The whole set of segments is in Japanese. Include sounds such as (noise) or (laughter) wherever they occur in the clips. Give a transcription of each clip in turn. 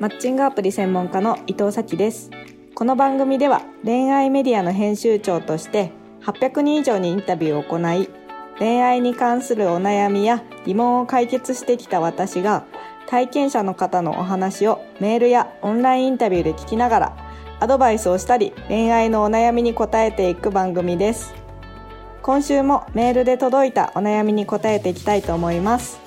マッチングアプリ専門家の伊藤咲です。この番組では恋愛メディアの編集長として800人以上にインタビューを行い恋愛に関するお悩みや疑問を解決してきた私が体験者の方のお話をメールやオンラインインタビューで聞きながらアドバイスをしたり恋愛のお悩みに答えていく番組です。今週もメールで届いたお悩みに答えていきたいと思います。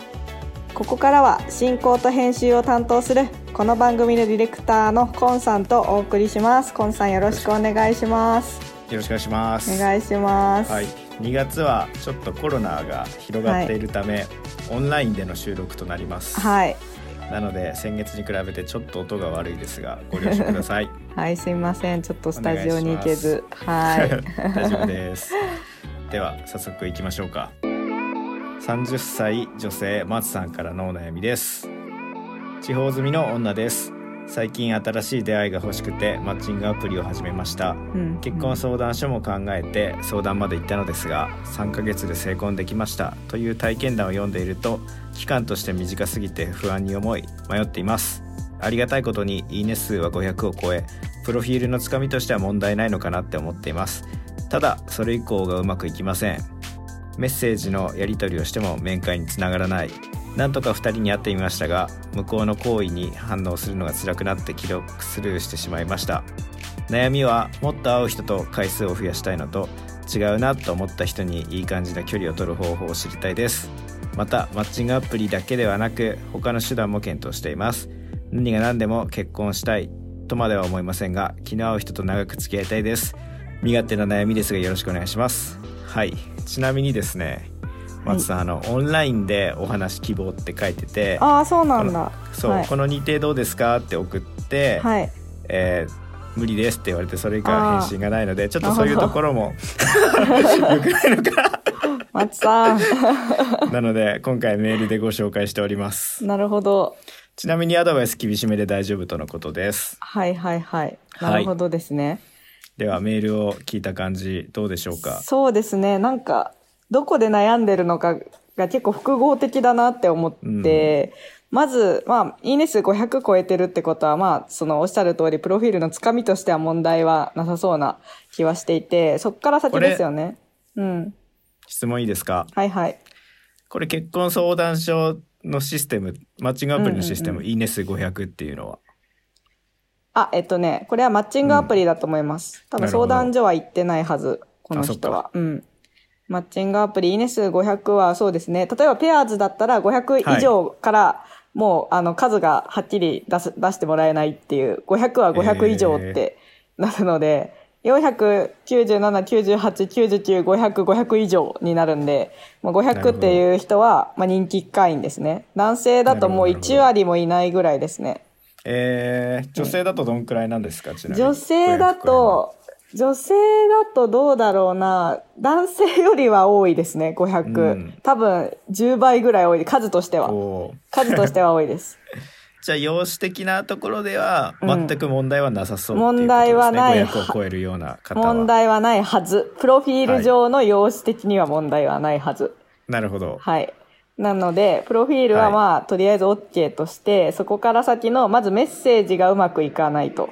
ここからは進行と編集を担当するこの番組のディレクターのコンさんとお送りします。コンさんよろしくお願いします。よろしくお願いします。お願いします。はい。2月はちょっとコロナが広がっているため、オンラインでの収録となります。はい。なので先月に比べてちょっと音が悪いですがご了承ください。(laughs) はいすいません。ちょっとスタジオに行けず。はい。大丈夫です。では早速いきましょうか。30歳女性松さんからのお悩みです地方住みの女です。最近新しい出会いが欲しくてマッチングアプリを始めました、うん。結婚相談所も考えて相談まで行ったのですが3ヶ月で成婚できました。という体験談を読んでいると期間として短すぎて不安に思い迷っています。ありがたいことにいいね数は500を超えプロフィールのつかみとしては問題ないのかなって思っています。ただそれ以降がうまくいきません。メッセージのやり取りをしても面会につながらないなんとか2人に会ってみましたが向こうの行為に反応するのが辛くなって既読スルーしてしまいました。悩みはもっと会う人と回数を増やしたいのと違うなと思った人にいい感じな距離を取る方法を知りたいです。またマッチングアプリだけではなく他の手段も検討しています。何が何でも結婚したい。とまでは思いませんが気の合う人と長く付き合いたいです。身勝手な悩みですがよろしくお願いします。はい。ちなみにですね松さん、あのオンラインでお話希望って書いててああそうなんだ。そう、はい。この日程どうですかって送って、はい。えー無理ですって言われてそれ以降は返信がないのでちょっとそういうところも (laughs) よくないのか松さん。な (laughs) なので今回メールでご紹介しております。なるほど。ちなみにアドバイス厳しめで大丈夫とのことです。はいはいはい。はい。なるほどですね、ではメールを聞いた感じどうでしょうか？そうですね。なんかどこで悩んでるのかが結構複合的だなって思って、まず、まあ、いいね数500超えてるってことは、まあ、そのおっしゃる通り、プロフィールのつかみとしては問題はなさそうな気はしていて、そっから先ですよね。うん。質問いいですか？はいはい。これ結婚相談所のシステムマッチングアプリのシステム、いいね数500っていうのは？あ、えっとね、これはマッチングアプリだと思います。多分なるほど相談所は行ってないはず、この人は。うん。マッチングアプリ、いいね数500はそうですね。例えばペアーズだったら500以上から、もう、あの、数がはっきり出す、出してもらえないっていう、500は500以上ってなるので、497、98、99、500、500以上になるんで、もう500っていう人は、まあ人気会員ですね。男性だともうなるほど1割もいないぐらいですね。えー、女性だとどんくらいなんですかちなみに？女性だと、女性だとどうだろうな。男性よりは多いですね、500。うん多分、10倍ぐらい多い。数としては。数としては多いです。(laughs) じゃあ容姿的なところではうん全く問題はなさそうっていう問題はない500を超えるような方は問題はないはず。プロフィール上の容姿的には問題はないはず。なるほどはい。なので、プロフィールはまあ、とりあえず OK として、そこから先の、まずメッセージがうまくいかないと。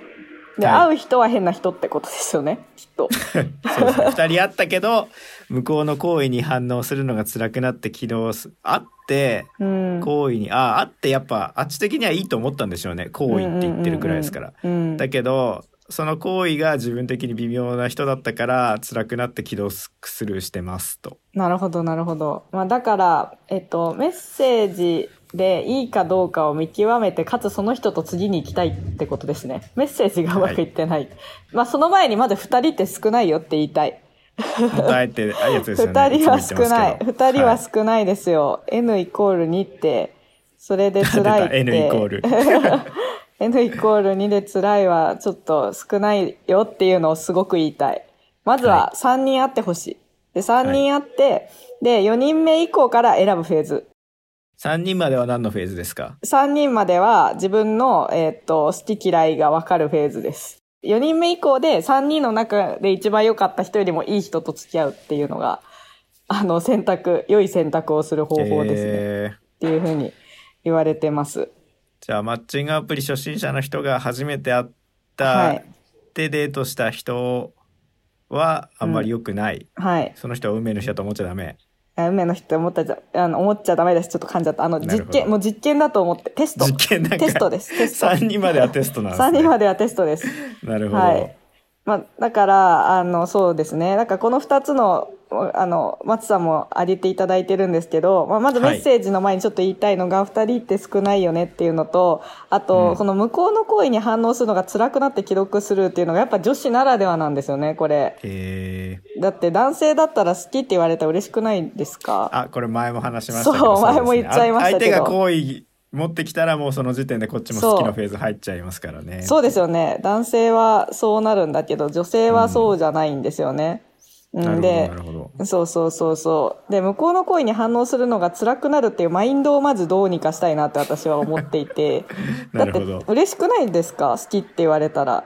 で、はい。会う人は変な人ってことですよね、きっと。(laughs) そうですね。2人会ったけど向こうの行為に反応するのが辛くなって起動す会ってうん。行為にああ会ってやっぱあっち的にはいいと思ったんでしょうね。行為って言ってるくらいですから、うんうんうんうん。だけどその行為が自分的に微妙な人だったから辛くなって起動スルーしてますとなるほど、なるほど。まあ、だから、えっと、メッセージでいいかどうかを見極めて、かつその人と次に行きたいってことですね。メッセージがうまくいってない。まあ、その前にまず二人って少ないよって言いたい。答えてあいやつですよね (laughs) 二人は少ない。つも言ってますけど二人は少ないですよ。N イコール2って、それで辛いって。N イコール (laughs) N イコール2で辛いはちょっと少ないよっていうのをすごく言いたい。まずは3人会ってほしい。で、3人会って、で、4人目以降から選ぶフェーズ。3人までは何のフェーズですか？3人までは自分の、えーっと、好き嫌いがわかるフェーズです。4人目以降で3人の中で一番良かった人よりもいい人と付き合うっていうのが、あの、選択、良い選択をする方法ですね。えーっていうふうに言われてます。じゃあマッチングアプリ初心者の人が初めて会った、はいでデートした人はあんまり良くない、はい。その人は運命の人だと思っちゃダメあ運命の人思ったじゃ、あの、思っちゃダメです。ちょっと噛んじゃった。あの、実験、もう実験だと思って、テスト。実験テストです。テスト。3人まではテストなんですね3人まではテストです。なるほど、はい。まあ、だから、あの、そうですね。なんかこの2つの、あの、松さんも挙げていただいてるんですけど、まあ、まずメッセージの前にちょっと言いたいのが、2人って少ないよねっていうのと、あと、うん。この向こうの行為に反応するのが辛くなって既読するっていうのがやっぱ女子ならではなんですよね、これ。えー、だって男性だったら好きって言われたら嬉しくないですか？あこれ前も話しましたけどそう前も言っちゃいましたけど。あ相手が好意持ってきたらもうその時点でこっちも好きのフェーズ入っちゃいますからね。そうですよね。男性はそうなるんだけど、女性はそうじゃないんですよね。うん、なるほどでそうそうそうそう。で、向こうの声に反応するのが辛くなるっていうマインドをまずどうにかしたいなって私は思っていて。(laughs) だなって嬉しくないですか？好きって言われたら。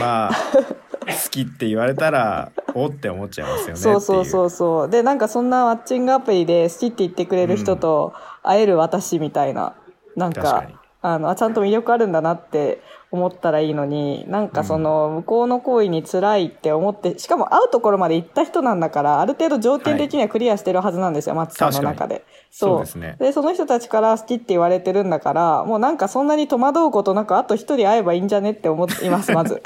まあ好きって言われたらおって思っちゃいますよねそうそうそうそう。で、なんかそんなマッチングアプリで好きって言ってくれる人と会える私みたいな。なんか確かに、あの、あちゃんと魅力あるんだなって思ったらいいのに、なんかその、向こうの行為に辛いって思って、しかも会うところまで行った人なんだから、ある程度条件的にはクリアしてるはずなんですよ、松さんの中で。そうですね。で、その人たちから好きって言われてるんだから、もうなんかそんなに戸惑うことなく、あと一人会えばいいんじゃねって思います、(laughs) まず。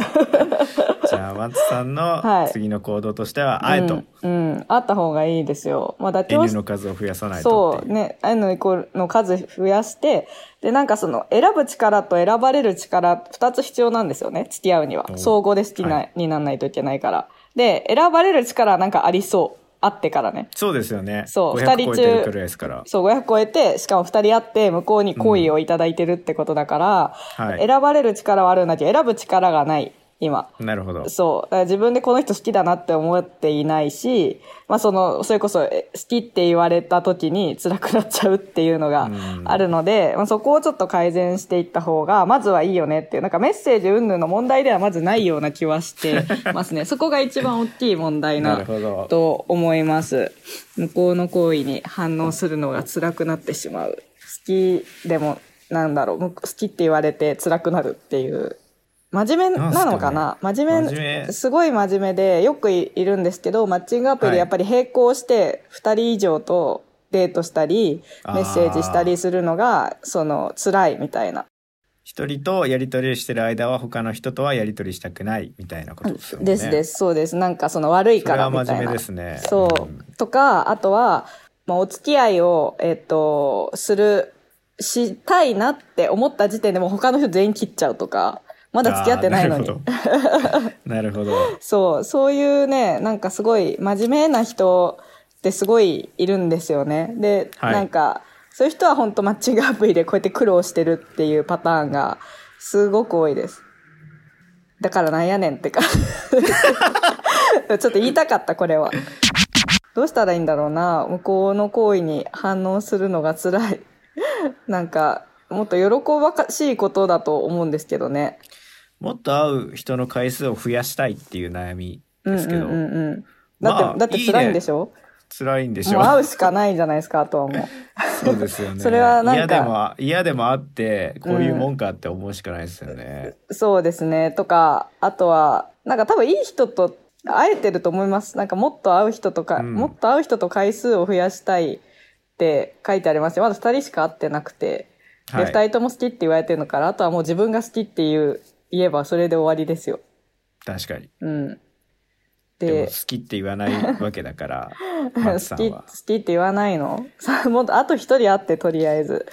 じゃあ松さんはい。の次の行動としては、あえと。うん、うん、会った方がいいですよ。まあ、妥協 N しの数を増やさないとっていう。そうね、N の数増やして、で、なんかその、選ぶ力と選ばれる力、二つ必要なんですよね、付き合うにはお。相互で好きな、はいにならないといけないから。で、選ばれる力はなんかありそう。会ってからね。そうですよねそう500二人中そう、500超えて、しかも二人会って、向こうに好意をいただいてるってことだから、はい選ばれる力はあるんだけど、選ぶ力がない、今。なるほどそう。自分でこの人好きだなって思っていないし、まあその、それこそえ好きって言われた時に辛くなっちゃうっていうのがうんあるので、まあそこをちょっと改善していった方が、まずはいいよねっていう、なんかメッセージ云々の問題ではまずないような気はして (laughs) ますね。そこが一番大きい問題なと思います。向こうの行為に反応するのが辛くなってしまう。好きでも、なんだろう、む好きって言われて辛くなるっていう。真面目なのかな？真面目すごい真面目で、よくいいるんですけど、マッチングアプリはい。でやっぱり並行して2人以上とデートしたり、メッセージしたりするのが、その、辛いみたいな。一人とやり取りしてる間は他の人とはやり取りしたくないみたいなことですよね。ですです、そうです。なんかその悪いからみたいな。それは真面目ですね。そう。うん。とか、あとは、まあ、お付き合いを、えっ、と、する、したいなって思った時点でもう他の人全員切っちゃうとか、まだ付き合ってないのに。なるほどほど (laughs) そう、そういうね、なんかすごい真面目な人ってすごいいるんですよね。で、はいなんか、そういう人は本当マッチングアプリでこうやって苦労してるっていうパターンがすごく多いです。だからなんやねんってか。(laughs) ちょっと言いたかった、これは。どうしたらいいんだろうな。向こうの行為に反応するのが辛い。なんか、もっと喜ばしいことだと思うんですけどね。もっと会う人の回数を増やしたいっていう悩みですけど、うんうんうんうん。だって、まあだって辛いんでしょ？辛いんでしょ？もう会うしかないじゃないですか、あとはもう。そうですよねそれはなんか嫌でも嫌でも会ってこういうもんかって思うしかないですよね、そうですね。とか、あとは、なんか多分いい人と会えてると思います。なんかもっと会う人とか、うんもっと会う人と回数を増やしたいって書いてありますよ。まだ二人しか会ってなくて。で、はい二人とも好きって言われてるのから、あとはもう自分が好きっていう、言えばそれで終わりですよ。確かにうん。でもで好、きって言わないわけだから (laughs) 好き、好きって言わないの？(laughs) さもっとあと一人会って、とりあえず。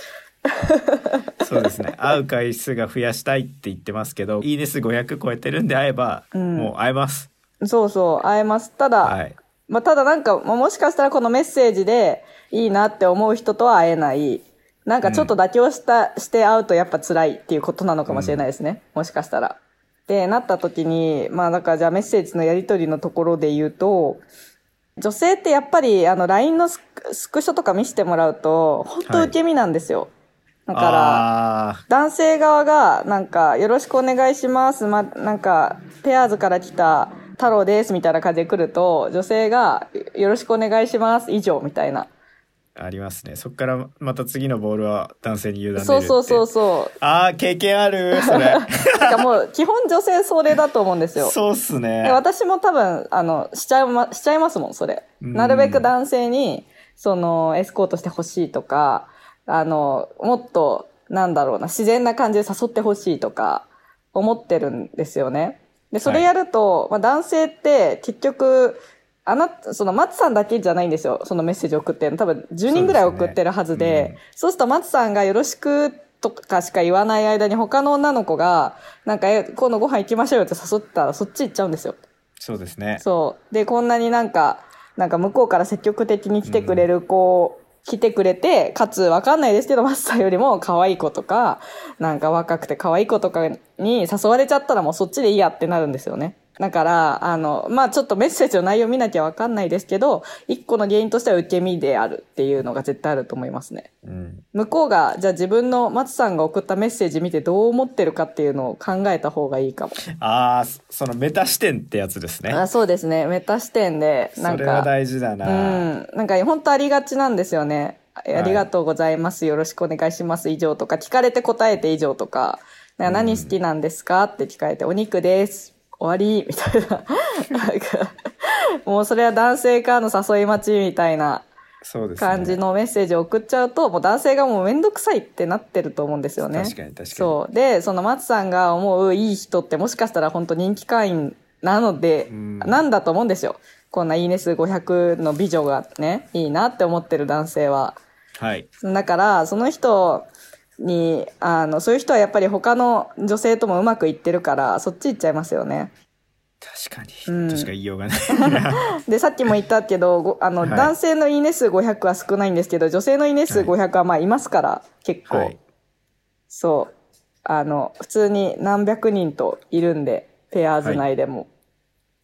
(laughs) そうですね会う回数が増やしたいって言ってますけどいいね数500超えてるんで会えば、うんもう会えますそうそう、会えます。ただ、はいまあ、ただなんか、まあもしかしたらこのメッセージでいいなって思う人とは会えない。なんかちょっと妥協した、して会うとやっぱ辛いっていうことなのかもしれないですね。もしかしたら。で、なった時に、まあだからじゃあメッセージのやり取りのところで言うと、女性ってやっぱりあの LINE のスクスクショとか見せてもらうと、本当受け身なんですよ。だから、あ男性側が、なんか、よろしくお願いします。ま、なんか、ペアーズから来た太郎です、みたいな感じで来ると、女性が、よろしくお願いします、以上、みたいな。ありますね。そっからまた次のボールは男性に委ねるって。そうそうそうそう。あー経験ある？それ。(laughs) なもう基本女性それだと思うんですよ。そうっすでね私も多分あのしちゃいましちゃいますもんそれ。うん。なるべく男性にそのエスコートしてほしいとかあのもっとなんだろうな自然な感じで誘ってほしいとか思ってるんですよね。でそれやると、まあ、男性って結局あなた、その松さんだけじゃないんですよ。そのメッセージ送ってるの。多分10人ぐらい送ってるはずで、そうねそうすると松さんがよろしくとかしか言わない間に他の女の子が、なんか、え、今度ご飯行きましょうよって誘ったらそっち行っちゃうんですよ。そうですねそう。で、こんなになんか、なんか向こうから積極的に来てくれる子、来てくれて、かつわかんないですけど、松さんよりも可愛い子とか、なんか若くて可愛い子とかに誘われちゃったらもうそっちでいいやってなるんですよね。だから、あの、まあちょっとメッセージの内容見なきゃわかんないですけど、一個の原因としては受け身であるっていうのが絶対あると思いますね。うん向こうが、じゃあ自分の松さんが送ったメッセージ見てどう思ってるかっていうのを考えた方がいいかも。ああそのメタ視点ってやつですねあそうですね。メタ視点で、なんそれはか、大事だな、うん。なんか本当ありがちなんですよね。いありがとうございます。よろしくお願いします。以上とか、聞かれて答えて以上とか、か何好きなんですか？って聞かれて、お肉です。終わりみたいな。なんか、もうそれは男性からの誘い待ちみたいな感じのメッセージを送っちゃうと、もう男性がもうめんどくさいってなってると思うんですよね。確かに確かにそう。で、その松さんが思ういい人ってもしかしたら本当人気会員なので、うんなんだと思うんですよ。こんないいね数500の美女がね、いいなって思ってる男性は。はいだから、その人に、あの、そういう人はやっぱり他の女性ともうまくいってるから、そっち行っちゃいますよね。確かに、うんとしか言いようがない (laughs) で、さっきも言ったけど、ごあの、はい男性のいいね数500は少ないんですけど、女性のいいね数500はまあいますから、結構。はいそう。あの、普通に何百人といるんで、ペアーズ内でも。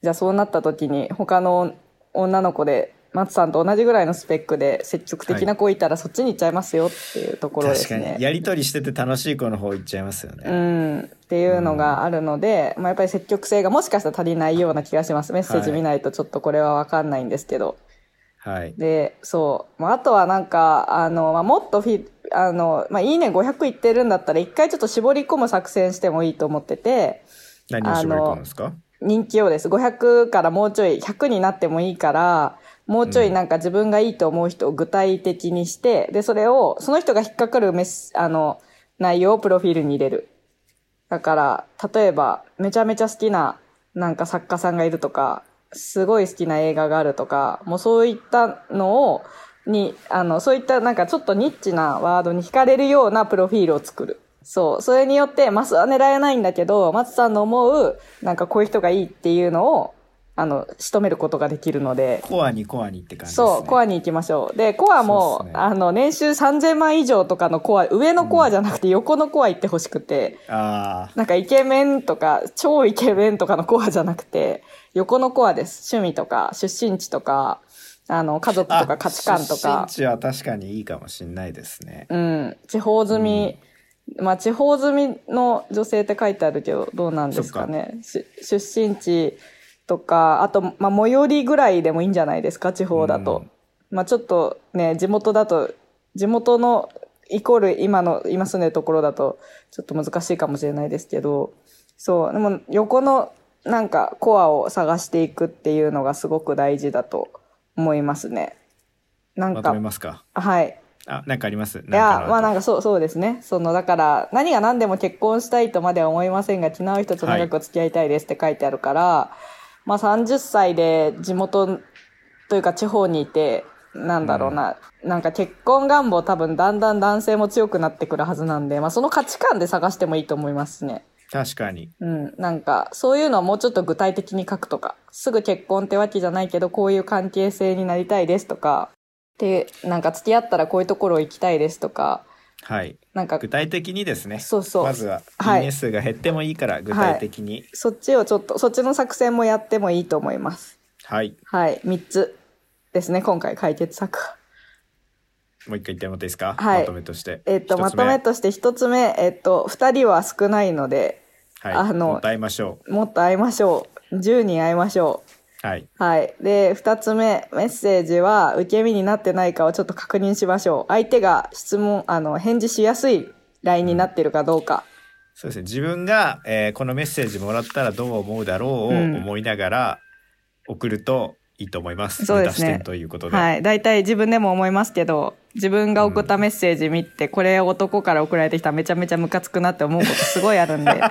じゃあそうなった時に、他の女の子で、松さんと同じぐらいのスペックで積極的な子いたら、そっちに行っちゃいますよっていうところで確かすね。にやりとりしてて楽しい子の方行っちゃいますようね、ん、っていうのがあるので、まあ、やっぱり積極性がもしかしたら足りないような気がします。メッセージ見ないとちょっとこれはわかんないんですけど。はいで、そう。まあ、あとはなんか、あの、まあ、もっとフィ、あの、まあ、いいね500いってるんだったら、一回ちょっと絞り込む作戦してもいいと思ってて、何を絞り込むんですか？人気をです。500からもうちょい100になってもいいから、もうちょいなんか自分がいいと思う人を具体的にして、で、それを、その人が引っかかるメス、あの、内容をプロフィールに入れる。だから、例えば、めちゃめちゃ好きな、なんか作家さんがいるとか、すごい好きな映画があるとか、もうそういったのを、に、あの、そういったなんかちょっとニッチなワードに惹かれるようなプロフィールを作る。そう。それによって、マスは狙えないんだけど、松さんの思う、なんかこういう人がいいっていうのを、あの、仕留めることができるので、コアにコアにって感じですね。そう、コアに行きましょう。で、コアも、ね。あの、年収3000万以上とかのコア、上のコアじゃなくて横のコア行ってほしくて、あなんかイケメンとか、超イケメンとかのコアじゃなくて、横のコアです。趣味とか、出身地とか、あの、家族あとか価値観とか。出身、地は確かにいいかもしれないですね。うん、地方住み、まあ地方住みの女性って書いてあるけど、どうなんですかね。し出身地とか、あと、まあ最寄りぐらいでもいいんじゃないですか、地方だと。まあちょっとね、地元だと、地元のイコール今の、今住んでるところだと、ちょっと難しいかもしれないですけど、そう、でも横のなんかコアを探していくっていうのがすごく大事だと思いますね。なんかまとめ、ますか？はい。あなんかあります？いや、まあなんかかそう、そうですね。その、だから、何が何でも結婚したいとまでは思いませんが、気の合う人と長くお付き合いたいですって書いてあるから、まあ30歳で地元というか地方にいて、なんだろうな、なんか結婚願望多分だんだん男性も強くなってくるはずなんで、まあその価値観で探してもいいと思いますね。確かにうん。なんか、そういうのをもうちょっと具体的に書くとか、すぐ結婚ってわけじゃないけど、こういう関係性になりたいですとか、で、なんか付き合ったらこういうところ行きたいですとか、はい。なんか具体的にですね。そうそう。まずははい。いいね数が減ってもいいから具体的に。そっちをちょっと、そっちの作戦もやってもいいと思います。はい、はい。3つですね、今回解決策。は。もう一回言ってもらっていいですか、はい。まとめとして。えっと、まとめとして1つ目、えっと、2人は少ないので、はい。あの答えましょう。もっと会いましょう。10人会いましょはい。はい。で、二つ目、メッセージは受け身になってないかをちょっと確認しましょう。相手が質問、あの、返事しやすい LINE になってるかどうか。そうですね。自分が、えーこのメッセージもらったらどう思うだろうをうん思いながら送るといいと思います。そうですねということで。はい。大体自分でも思いますけど、自分が送ったメッセージ見て、これ男から送られてきたらめちゃめちゃムカつくなって思うことすごいあるんで。(laughs)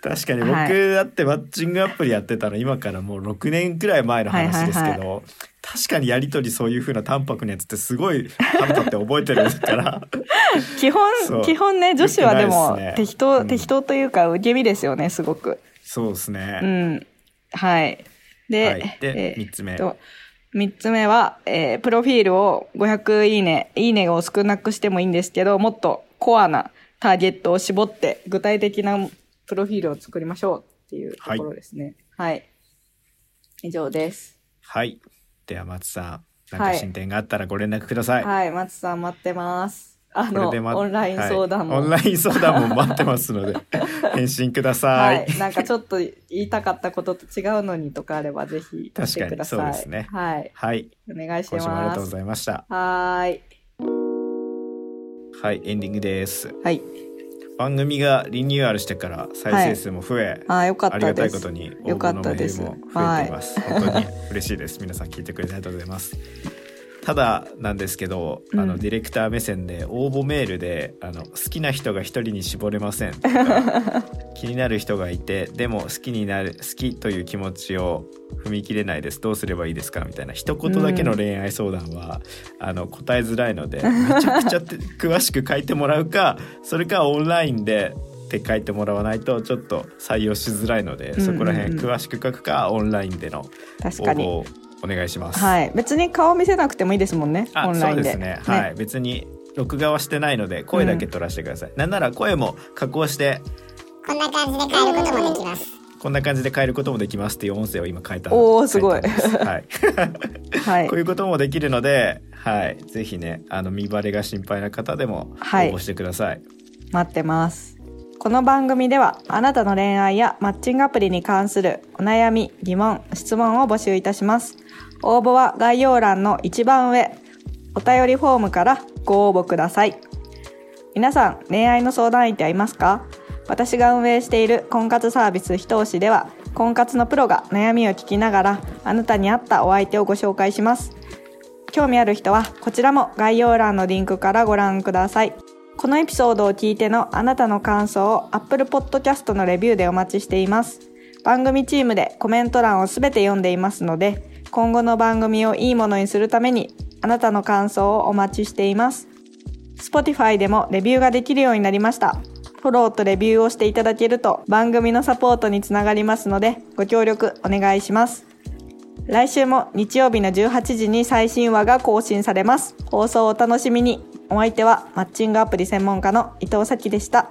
確かに僕はいだってマッチングアプリやってたの今からもう6年くらい前の話ですけど、確かにやりとりそういう風な淡白なやつってすごい腹立って覚えてるから (laughs) 基本基本ね、女子はでよも適当、うん適当というか受け身ですよね、すごく。そうですね。うん。はい。で、はいでえー三つ目と三つ目は、えープロフィールを500いいね、いいねを少なくしてもいいんですけど、もっとコアなターゲットを絞って、具体的なプロフィールを作りましょうっていうところですね。はい。以上です。はい。では松さん、なんはいか進展があったらご連絡ください。はい、松さん待ってます。あの、オンライン相談も。はいオンライン相談も待ってますので (laughs) 返信くださ。はいい。なんかちょっと言いたかったことと違うのにとかあればぜひ言ってください。確かにそうですねはい。はい。お願いします。ありがとうございました。はーい。はい、エンディングです。はい。番組がリニューアルしてから再生数も増え、あーよかっありがたい。ことに応募のメールも増えています。本当に嬉しいです。皆さん聞いてくれてありがとうございます。ただなんですけど、あうん。のディレクター目線で応募メールであの好きな人が一人に絞れませんとか (laughs) 気になる人がいてでも好きになる好きという気持ちを踏み切れないです。どうすればいいですかみたいな一言だけの恋愛相談は、あの答えづらいのでめちゃくちゃ (laughs) 詳しく書いてもらうかそれかオンラインでって書いてもらわないとちょっと採用しづらいので、うんうんうん。そこら辺詳しく書くかオンラインでの応。募をお願いします。はい。別に顔見せなくてもいいですもんね。あオンラインで。そうですねはい別に録画はしてないので声だけ取らせてください、なんなら声も加工してこんな感じで変えることもできます。こんな感じで変えることもできますっていう音声を今変えたおーすごいはい (laughs) はいこう。いうこともできるので、はい、ぜひね、あの見バレが心配な方でも応はい募してください。待ってます。この番組ではあなたの恋愛やマッチングアプリに関するお悩み、疑問、質問を募集いたします。応募は概要欄の一番上、お便りフォームからご応募ください。皆さん、恋愛の相談相手はいますか？私が運営している婚活サービスひと押しでは、婚活のプロが悩みを聞きながら、あなたに合ったお相手をご紹介します。興味ある人はこちらも概要欄のリンクからご覧ください。このエピソードを聞いてのあなたの感想を Apple Podcast のレビューでお待ちしています。番組チームでコメント欄をすべて読んでいますので、今後の番組をいいものにするためにあなたの感想をお待ちしています。Spotify でもレビューができるようになりました。フォローとレビューをしていただけると番組のサポートにつながりますのでご協力お願いします。来週も日曜日の18時に最新話が更新されます。放送をお楽しみに。お相手はマッチングアプリ専門家の伊藤咲でした。